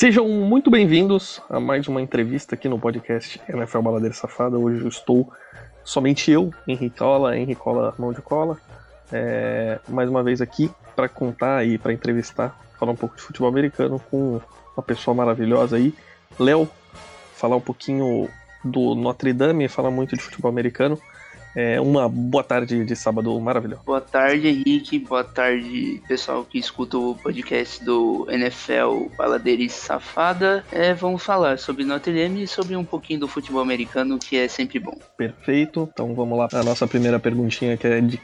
Sejam muito bem-vindos a mais uma entrevista aqui no podcast NFL Baladeira Safada. Hoje eu estou somente eu, Henricola, Henricola Mão de Cola, é, mais uma vez aqui para contar e para entrevistar, falar um pouco de futebol americano com uma pessoa maravilhosa aí, Léo, falar um pouquinho do Notre Dame, falar muito de futebol americano. É, uma boa tarde de sábado maravilhoso. Boa tarde, Henrique. Boa tarde, pessoal que escuta o podcast do NFL Baladeira e Safada. É, vamos falar sobre Notre Dame e sobre um pouquinho do futebol americano, que é sempre bom. Perfeito. Então vamos lá. A nossa primeira perguntinha, que é de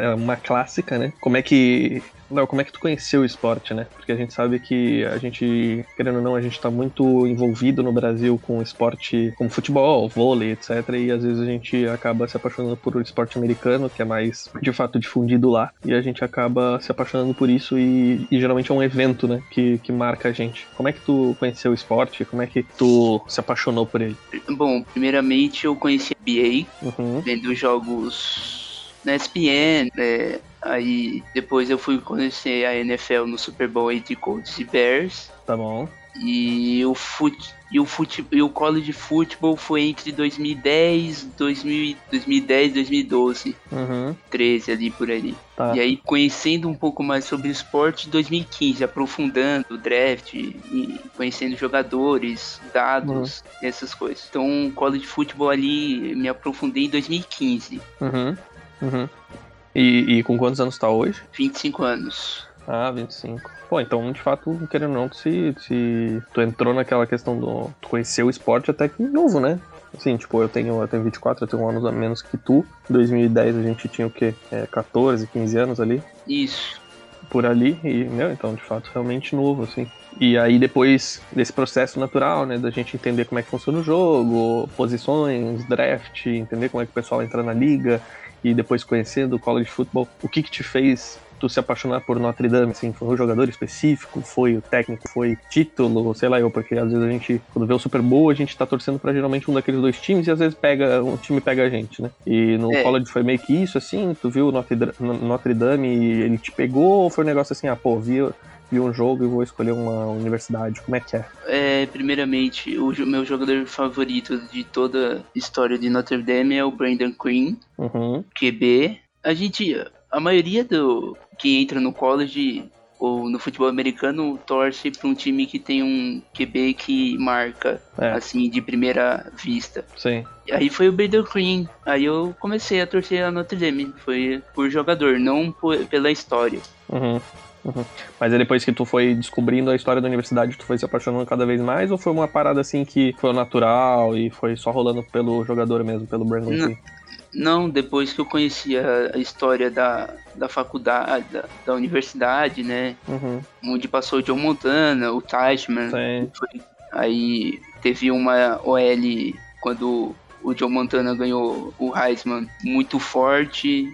é uma clássica, né? Como é que Léo, como é que tu conheceu o esporte, né? Porque a gente sabe que a gente, querendo ou não, a gente tá muito envolvido no Brasil com esporte como futebol, vôlei, etc. E às vezes a gente acaba se apaixonando por um esporte americano, que é mais de fato difundido lá. E a gente acaba se apaixonando por isso e, e geralmente é um evento, né? Que, que marca a gente. Como é que tu conheceu o esporte? Como é que tu se apaixonou por ele? Bom, primeiramente eu conheci a NBA, uhum. vendo jogos na ESPN, é, Aí depois eu fui conhecer a NFL no Super Bowl entre Colts e Bears. Tá bom. E o fute, e o fute, e o college football foi entre 2010, 2000, 2010, 2012, uhum. 13 ali por ali. Tá. E aí conhecendo um pouco mais sobre o esporte 2015, aprofundando o draft e conhecendo jogadores, dados, uhum. essas coisas. Então, college football ali me aprofundei em 2015. Uhum. Uhum. E, e com quantos anos tá hoje? 25 anos. Ah, 25. Pô, então, de fato, querendo ou não, tu, se, se tu entrou naquela questão do. Tu conheceu o esporte até que novo, né? Assim, tipo, eu tenho, eu tenho 24, eu tenho um ano a menos que tu. Em 2010 a gente tinha o quê? É, 14, 15 anos ali? Isso. Por ali, e, meu, então, de fato, realmente novo, assim. E aí, depois desse processo natural, né, da gente entender como é que funciona o jogo, posições, draft, entender como é que o pessoal entra na liga, e depois conhecendo o college football, o que que te fez tu se apaixonar por Notre Dame, assim, foi um jogador específico, foi o técnico, foi título, sei lá eu, porque às vezes a gente, quando vê o Super Bowl, a gente tá torcendo para geralmente um daqueles dois times e às vezes pega, um time pega a gente, né? E no é. college foi meio que isso, assim, tu viu o Notre, Notre Dame e ele te pegou ou foi um negócio assim, ah, pô, vi, vi um jogo e vou escolher uma universidade? Como é que é? É, primeiramente, o meu jogador favorito de toda a história de Notre Dame é o Brandon Quinn, uhum. QB. A gente, a maioria do que entra no college ou no futebol americano torce para um time que tem um QB que marca, é. assim, de primeira vista. Sim. Aí foi o Brandon Quinn. Aí eu comecei a torcer a Notre Dame. Foi por jogador, não por, pela história. Uhum. Uhum. Mas aí depois que tu foi descobrindo a história da universidade, tu foi se apaixonando cada vez mais? Ou foi uma parada assim que foi natural e foi só rolando pelo jogador mesmo, pelo Brandon Não, não depois que eu conheci a, a história da, da faculdade, da, da universidade, né? Uhum. Onde passou o John Montana, o Teichman. Aí teve uma OL quando o John Montana ganhou o Heisman muito forte,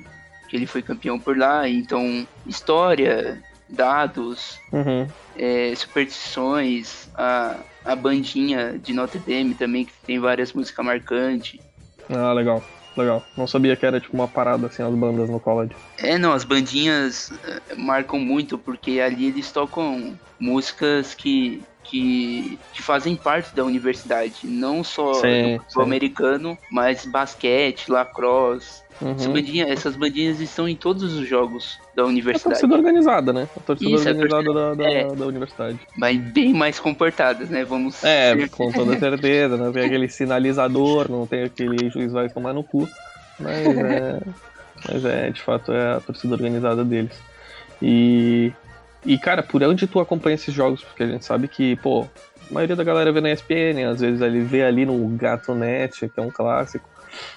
que ele foi campeão por lá. Então, história, dados, uhum. é, superstições, a, a bandinha de Notre Dame também, que tem várias músicas marcantes. Ah, legal, legal. Não sabia que era tipo uma parada assim, as bandas no college. É, não, as bandinhas é, marcam muito, porque ali eles tocam músicas que que, que, fazem parte da universidade, não só sim, do americano, mas basquete, lacrosse, Uhum. Essa bandinha, essas bandinhas estão em todos os jogos da universidade. É a torcida organizada, né? A torcida Isso, organizada a torcida, da, da, é, da, universidade. Mas bem mais comportadas, né? Vamos. É, ser... com toda certeza. Não tem aquele sinalizador, não tem aquele juiz vai tomar no cu. Mas é. mas é, de fato, é a torcida organizada deles. E. E, cara, por onde tu acompanha esses jogos? Porque a gente sabe que, pô, a maioria da galera vê na ESPN, às vezes ele vê ali no Gato Net, que é um clássico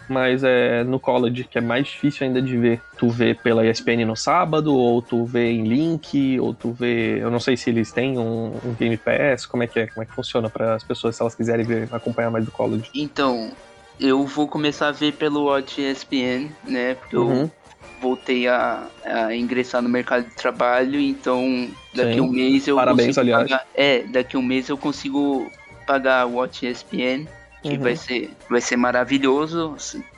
mas é no college que é mais difícil ainda de ver. Tu vê pela ESPN no sábado, ou tu vê em link, ou tu vê. Eu não sei se eles têm um, um Game Pass, como é que é, como é que funciona para as pessoas se elas quiserem ver, acompanhar mais do college. Então, eu vou começar a ver pelo Watch ESPN, né? Porque uhum. eu voltei a, a, ingressar no mercado de trabalho, então daqui Sim. um mês eu Parabéns, consigo aliás. pagar. É, daqui um mês eu consigo pagar o Watch ESPN que uhum. vai, ser, vai ser maravilhoso,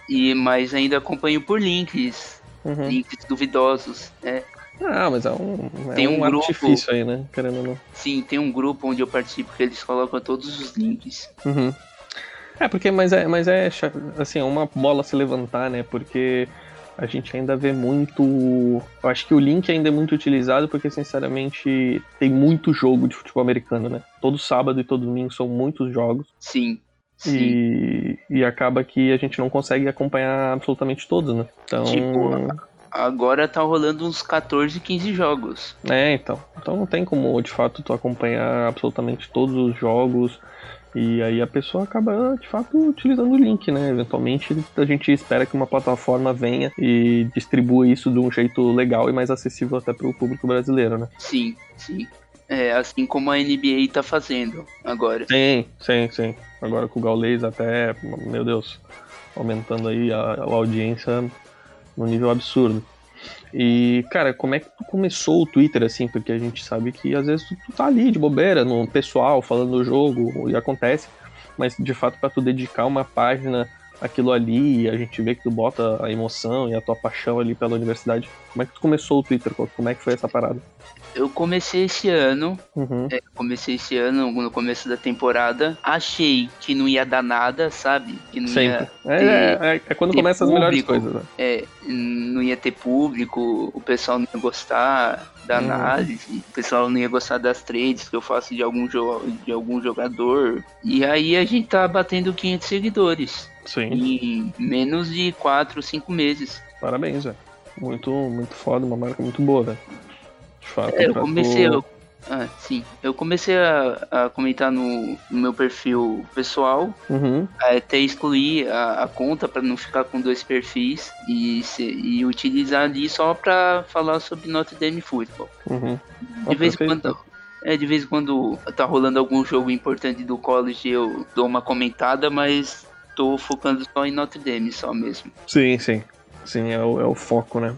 e mas ainda acompanho por links, uhum. links duvidosos, né? Ah, mas é um, é tem um, um grupo, artifício aí, né? Querendo ou não. Sim, tem um grupo onde eu participo que eles colocam todos os links. Uhum. É, porque, mas é, mas é assim, é uma bola se levantar, né? Porque a gente ainda vê muito. Eu acho que o link ainda é muito utilizado porque, sinceramente, tem muito jogo de futebol americano, né? Todo sábado e todo domingo são muitos jogos. Sim. Sim. E, e acaba que a gente não consegue acompanhar absolutamente todos, né? Então. Tipo, agora tá rolando uns 14, 15 jogos. É, então. Então não tem como, de fato, tu acompanhar absolutamente todos os jogos. E aí a pessoa acaba, de fato, utilizando o link, né? Eventualmente a gente espera que uma plataforma venha e distribua isso de um jeito legal e mais acessível até para o público brasileiro, né? Sim, sim. É, assim como a NBA tá fazendo agora. Sim, sim, sim. Agora com o Gaules até, meu Deus, aumentando aí a, a audiência no nível absurdo. E, cara, como é que tu começou o Twitter, assim? Porque a gente sabe que às vezes tu, tu tá ali de bobeira, no pessoal, falando do jogo, e acontece, mas de fato para tu dedicar uma página aquilo ali e a gente vê que tu bota a emoção e a tua paixão ali pela universidade. Como é que tu começou o Twitter? Como é que foi essa parada? Eu comecei esse ano, uhum. é, comecei esse ano no começo da temporada. Achei que não ia dar nada, sabe? Que não Sempre. Ia é, é, é, quando começam as melhores coisas. Né? É, não ia ter público, o pessoal não ia gostar da uhum. análise, o pessoal não ia gostar das trades que eu faço de algum, de algum jogador. E aí a gente tá batendo 500 seguidores. Sim. Em menos de 4, 5 meses. Parabéns, velho. Muito, muito foda, uma marca muito boa, velho. De fato, é, eu comecei. Eu, ah, sim. Eu comecei a, a comentar no, no, meu perfil pessoal, uhum. até excluir a, a conta para não ficar com dois perfis e, se, e utilizar ali só para falar sobre Notre Dame Football. Uhum. De vez em quando. É, de vez em quando tá rolando algum jogo importante do college, eu dou uma comentada, mas tô focando só em Notre Dame, só mesmo. Sim, sim. Sim, é o, é o foco, né?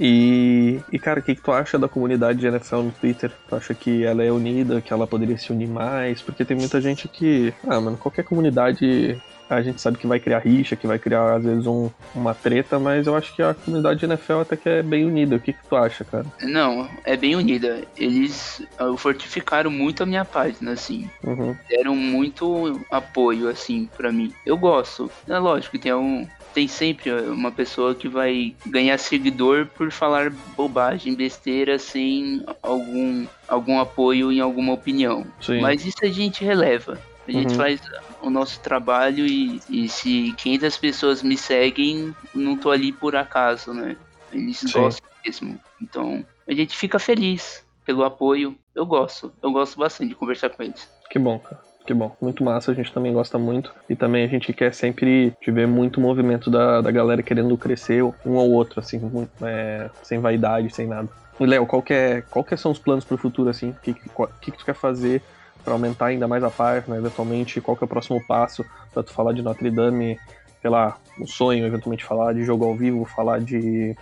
E, e, cara, o que, que tu acha da comunidade de NFL no Twitter? Tu acha que ela é unida, que ela poderia se unir mais? Porque tem muita gente que, ah, mano, qualquer comunidade a gente sabe que vai criar rixa, que vai criar às vezes um, uma treta, mas eu acho que a comunidade de NFL até que é bem unida. O que, que tu acha, cara? Não, é bem unida. Eles uh, fortificaram muito a minha página, assim. Uhum. Deram muito apoio, assim, para mim. Eu gosto. É lógico que tem um, tem sempre uma pessoa que vai ganhar seguidor por falar bobagem, besteira, sem algum, algum apoio em alguma opinião. Sim. Mas isso a gente releva. A gente uhum. faz o nosso trabalho e, e se 500 pessoas me seguem, não tô ali por acaso, né? Eles Sim. gostam mesmo. Então, a gente fica feliz pelo apoio. Eu gosto. Eu gosto bastante de conversar com eles. Que bom, cara. Que bom, muito massa, a gente também gosta muito. E também a gente quer sempre ver muito movimento da, da galera querendo crescer um ou outro, assim, é, sem vaidade, sem nada. Léo, qual, que é, qual que são os planos para o futuro, assim? O que, que, que tu quer fazer para aumentar ainda mais a página, eventualmente? Qual que é o próximo passo para tu falar de Notre Dame? Sei lá, um sonho, eventualmente falar de jogo ao vivo, falar de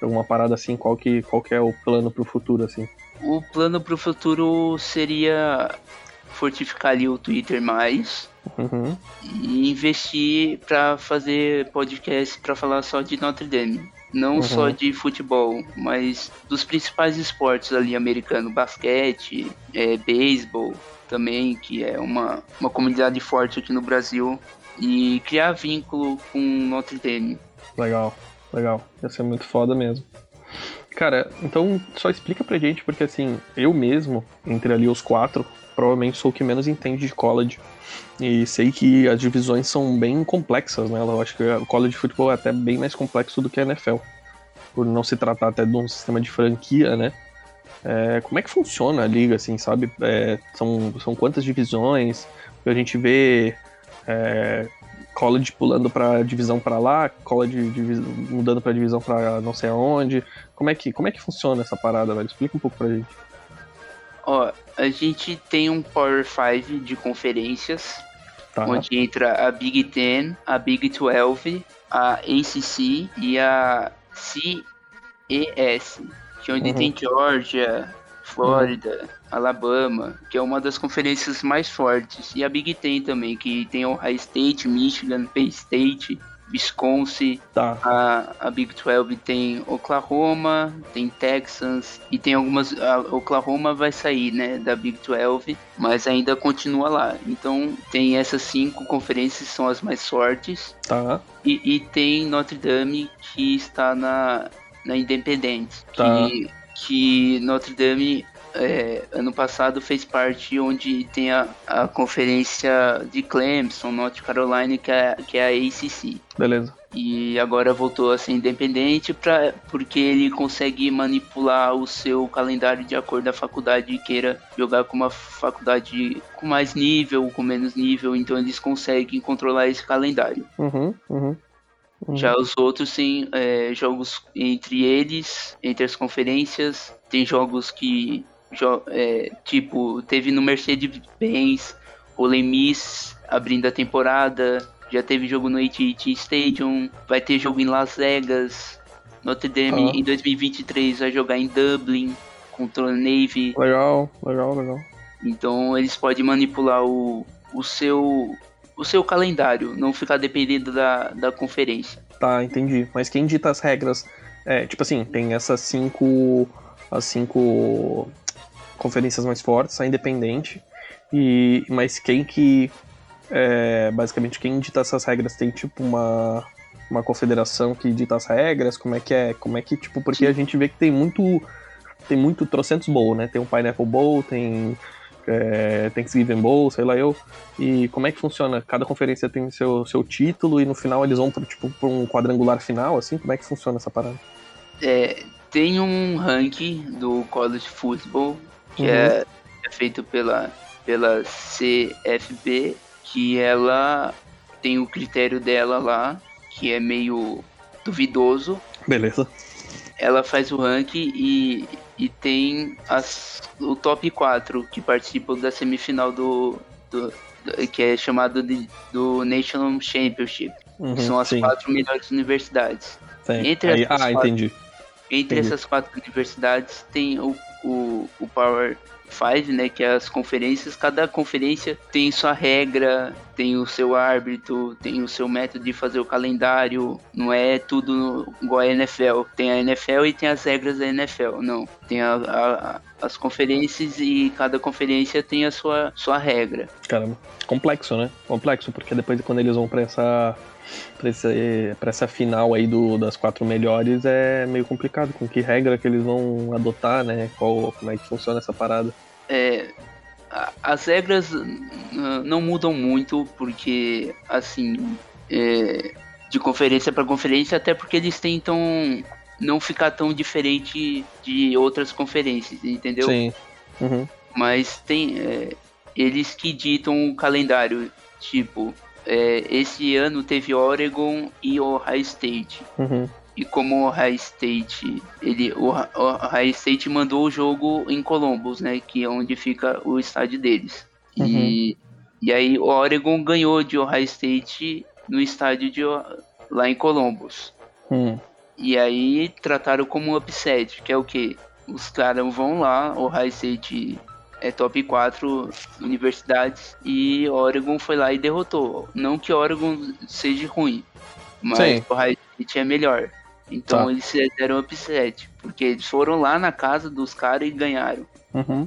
alguma parada assim, qual que, qual que é o plano para o futuro, assim? O plano para o futuro seria fortificar ali o Twitter mais uhum. e investir para fazer podcast para falar só de Notre Dame. Não uhum. só de futebol, mas dos principais esportes ali americano, basquete, é, beisebol também, que é uma, uma comunidade forte aqui no Brasil, e criar vínculo com Notre Dame. Legal, legal. Ia ser muito foda mesmo. Cara, então só explica pra gente, porque assim, eu mesmo, entre ali os quatro, provavelmente sou o que menos entende de college. E sei que as divisões são bem complexas, né? Eu acho que o college futebol é até bem mais complexo do que a NFL. Por não se tratar até de um sistema de franquia, né? É, como é que funciona a liga, assim, sabe? É, são, são quantas divisões? A gente vê é, college pulando para divisão para lá, college mudando para divisão para não sei aonde. Como é que como é que funciona essa parada, velho? Explica um pouco pra gente. Ó, a gente tem um Power 5 de conferências, tá. onde entra a Big Ten, a Big 12, a ACC e a CES, que é onde uhum. tem Georgia, Flórida, uhum. Alabama, que é uma das conferências mais fortes. E a Big Ten também, que tem Ohio State, Michigan, Penn State. Wisconsin. Tá. A, a Big 12 tem Oklahoma, tem Texas e tem algumas. A Oklahoma vai sair, né, da Big 12, mas ainda continua lá. Então tem essas cinco conferências são as mais fortes. Tá. E, e tem Notre Dame que está na, na Independente. Tá. Que, que Notre Dame é, ano passado fez parte onde tem a, a conferência de Clemson, North Carolina, que é, que é a ACC. Beleza. E agora voltou a ser independente pra, porque ele consegue manipular o seu calendário de acordo com a faculdade queira jogar com uma faculdade com mais nível, com menos nível, então eles conseguem controlar esse calendário. Uhum, uhum. Uhum. Já os outros têm é, jogos entre eles, entre as conferências. Tem jogos que é, tipo, teve no Mercedes-Benz, o Lemis abrindo a temporada, já teve jogo no AT&T Stadium, vai ter jogo em Las Vegas, Notre Dame em 2023 vai jogar em Dublin contra o Navy. Legal, legal, legal. Então eles podem manipular o, o seu o seu calendário, não ficar dependendo da, da conferência. Tá, entendi. Mas quem dita as regras? É, tipo assim, tem essas cinco as cinco conferências mais fortes, a independente. E, mas quem que. É, basicamente, quem dita essas regras tem tipo uma, uma confederação que dita as regras? Como é que é? Como é que, tipo, porque a gente vê que tem muito. Tem muito trocentos bowl, né? Tem um Pineapple Bowl, tem é, Thanksgiving Bowl, sei lá eu. E como é que funciona? Cada conferência tem seu, seu título e no final eles vão para tipo, pra um quadrangular final, assim? Como é que funciona essa parada? É, tem um ranking do College Football que uhum. é, é feito pela, pela CFB, que ela tem o critério dela lá, que é meio duvidoso. Beleza. Ela faz o ranking e, e tem as, o top 4 que participam da semifinal do, do, do que é chamado de, do National Championship. Uhum, que são as sim. quatro melhores universidades. Sim. Entre Aí, ah, quatro, entendi. Entre entendi. essas quatro universidades tem o o, o Power 5, né, que é as conferências, cada conferência tem sua regra, tem o seu árbitro, tem o seu método de fazer o calendário, não é tudo igual a NFL. Tem a NFL e tem as regras da NFL, não. Tem a, a, as conferências e cada conferência tem a sua, sua regra. Caramba, complexo, né? Complexo, porque depois quando eles vão para essa para essa final aí do, das quatro melhores é meio complicado. Com que regra que eles vão adotar, né? Qual, como é que funciona essa parada? É, as regras não mudam muito porque, assim, é, de conferência para conferência, até porque eles tentam não ficar tão diferente de outras conferências, entendeu? Sim. Uhum. Mas tem é, eles que ditam o calendário, tipo, é, esse ano teve Oregon e Ohio State. Uhum. E como o Ohio State, ele, o Ohio State mandou o jogo em Columbus, né? Que é onde fica o estádio deles. Uhum. E, e aí o Oregon ganhou de Ohio State no estádio de, lá em Columbus. Uhum. E aí trataram como um upset, que é o que? Os caras vão lá, o Ohio State é top 4 universidades e Oregon foi lá e derrotou. Não que Oregon seja ruim, mas Sim. o High State é melhor. Então tá. eles fizeram upset, porque eles foram lá na casa dos caras e ganharam. Uhum.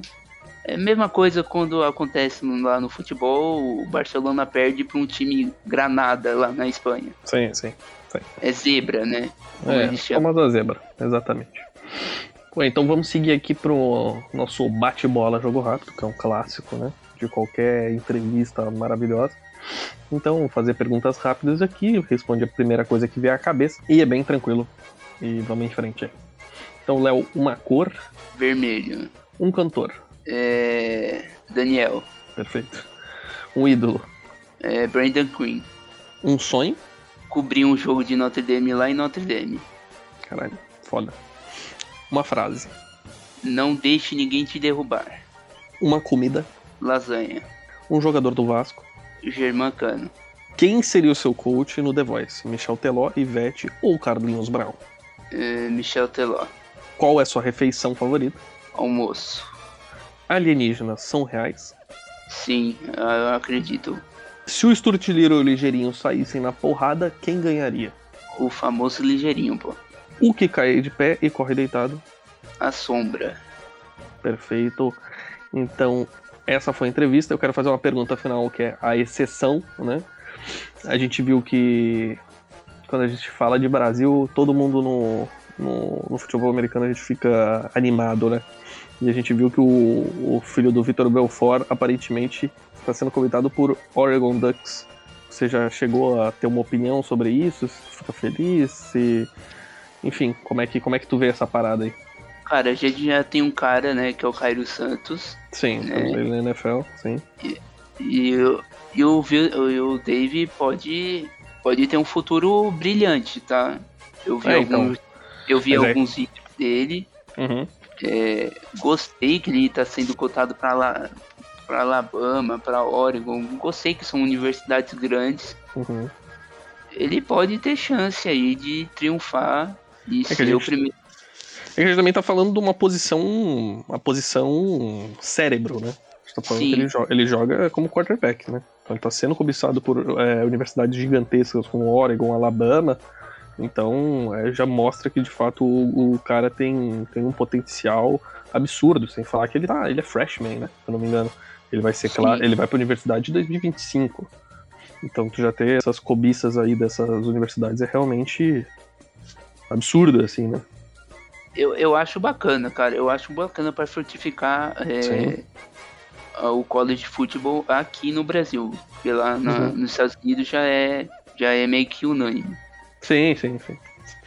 É a mesma coisa quando acontece lá no futebol, o Barcelona perde para um time Granada lá na Espanha. Sim, sim. sim. É zebra, né? Como é, famosa zebra, exatamente. Bom, então vamos seguir aqui pro nosso bate-bola jogo rápido, que é um clássico, né? De qualquer entrevista maravilhosa. Então, vou fazer perguntas rápidas aqui, responde a primeira coisa que vier à cabeça e é bem tranquilo. E vamos em frente aí. Então, Léo, uma cor? Vermelho. Um cantor? É. Daniel. Perfeito. Um ídolo? É Brandon Quinn. Um sonho? Cobrir um jogo de Notre Dame lá em Notre Dame. Caralho, foda. Uma frase. Não deixe ninguém te derrubar. Uma comida. Lasanha. Um jogador do Vasco. Germancano. Quem seria o seu coach no The Voice? Michel Teló, Ivete ou Carlinhos Brown? É, Michel Teló. Qual é sua refeição favorita? Almoço. Alienígenas são reais? Sim, eu acredito. Se o Sturtiliro e o Ligeirinho saíssem na porrada, quem ganharia? O famoso Ligeirinho, pô. O que cai de pé e corre deitado? A sombra. Perfeito. Então, essa foi a entrevista. Eu quero fazer uma pergunta final, que é a exceção, né? A gente viu que quando a gente fala de Brasil, todo mundo no, no, no futebol americano a gente fica animado, né? E a gente viu que o, o filho do Vitor Belfort aparentemente está sendo convidado por Oregon Ducks. Você já chegou a ter uma opinião sobre isso? Tu fica feliz? Se... Enfim, como é, que, como é que tu vê essa parada aí? Cara, a gente já tem um cara, né, que é o Cairo Santos. Sim, né? ele na NFL, sim. E, e, e, o, e o Dave pode, pode ter um futuro brilhante, tá? Eu vi é, alguns, então. eu vi Mas é alguns é... vídeos dele. Uhum. É, gostei que ele está sendo cotado para lá para Alabama, para Oregon. Gostei que são universidades grandes. Uhum. Ele pode ter chance aí de triunfar e é ser gente... o primeiro. É que a gente também tá falando de uma posição, uma posição cérebro, né? A gente tá falando Sim. que ele joga, ele joga como quarterback, né? Então ele tá sendo cobiçado por é, universidades gigantescas como Oregon, Alabama. Então é, já mostra que de fato o, o, cara tem, tem um potencial absurdo, sem falar que ele tá, ele é freshman, né? Se eu não me engano. Ele vai ser claro, ele vai para a universidade em 2025. Então tu já ter essas cobiças aí dessas universidades é realmente absurdo, assim, né? Eu, eu acho bacana, cara. Eu acho bacana para fortificar é, o college football aqui no Brasil. Porque lá na, uhum. nos Estados Unidos já é, já é meio que unânime. Sim, sim, sim.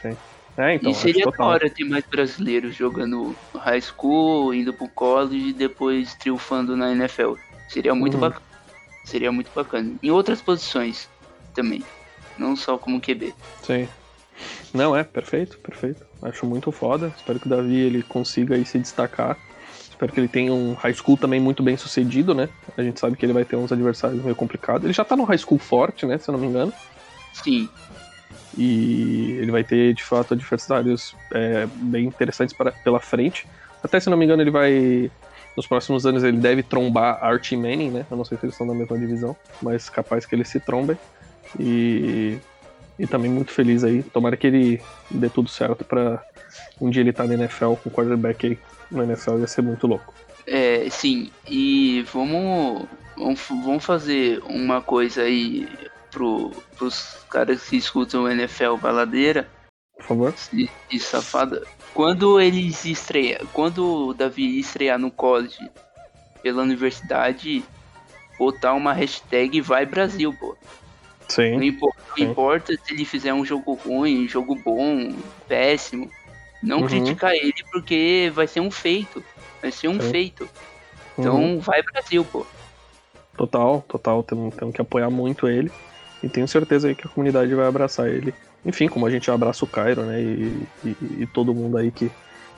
sim. É, então, e seria da hora ter mais brasileiros jogando high school, indo pro college e depois triunfando na NFL. Seria muito uhum. bacana. Seria muito bacana. Em outras posições também. Não só como QB. Sim. Não, é, perfeito, perfeito. Acho muito foda. Espero que o Davi ele consiga aí se destacar. Espero que ele tenha um high school também muito bem sucedido, né? A gente sabe que ele vai ter uns adversários meio complicados. Ele já tá no high school forte, né? Se eu não me engano. Sim. E ele vai ter, de fato, adversários é, bem interessantes para, pela frente. Até se não me engano, ele vai. Nos próximos anos ele deve trombar Archie Manning, né? Eu não sei se eles estão na mesma divisão, mas capaz que eles se trombem. E, e também muito feliz aí. Tomara que ele dê tudo certo para um dia ele estar tá na NFL com quarterback aí na NFL ia ser muito louco. É, sim. E vamos, vamos, vamos fazer uma coisa aí pro, pros caras que escutam NFL baladeira. Por favor. E, e safada. Quando eles estreiam, quando o Davi estrear no college pela universidade, botar uma hashtag vai Brasil, pô. Sim. Não importa, não importa se ele fizer um jogo ruim, jogo bom, péssimo. Não uhum. criticar ele porque vai ser um feito. Vai ser um Sim. feito. Então uhum. vai Brasil, pô. Total, total. Temos, temos que apoiar muito ele. E tenho certeza aí que a comunidade vai abraçar ele. Enfim, como a gente abraça o Cairo, né? E, e, e todo mundo aí que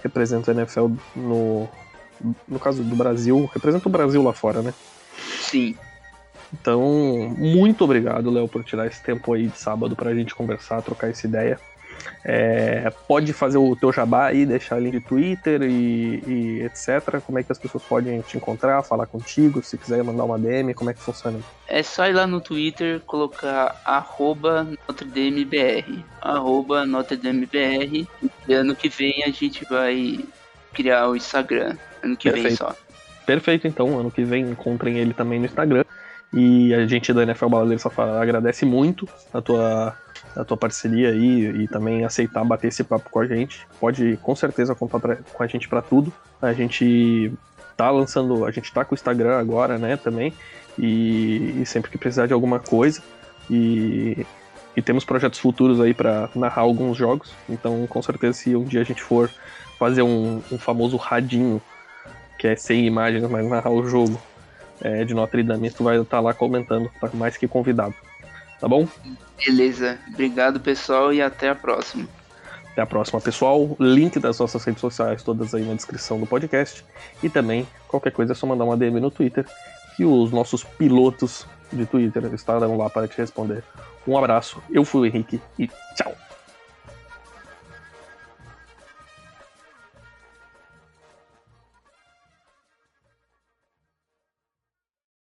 representa a NFL no, no caso do Brasil, representa o Brasil lá fora, né? Sim. Então, muito obrigado, Léo, por tirar esse tempo aí de sábado pra gente conversar, trocar essa ideia. É, pode fazer o teu jabá aí, deixar link de Twitter e, e, etc. Como é que as pessoas podem te encontrar, falar contigo, se quiser mandar uma DM, como é que funciona? É só ir lá no Twitter, colocar arroba NotreDameBR, arroba NotreDameBR, e ano que vem a gente vai criar o Instagram, ano que Perfeito. vem só. Perfeito, então, ano que vem encontrem ele também no Instagram. E a gente da NFL Baladeiro agradece muito a tua, a tua parceria aí e também aceitar bater esse papo com a gente. Pode com certeza contar pra, com a gente para tudo. A gente tá lançando, a gente tá com o Instagram agora, né, também. E, e sempre que precisar de alguma coisa. E, e temos projetos futuros aí para narrar alguns jogos. Então, com certeza, se um dia a gente for fazer um, um famoso radinho, que é sem imagens, mas narrar o jogo é, de Notre Dame. Tu vai estar tá lá comentando, tá mais que convidado. Tá bom? Beleza. Obrigado, pessoal, e até a próxima. Até a próxima, pessoal. Link das nossas redes sociais todas aí na descrição do podcast. E também, qualquer coisa é só mandar uma DM no Twitter, que os nossos pilotos de Twitter estarão lá para te responder. Um abraço, eu fui o Henrique e tchau!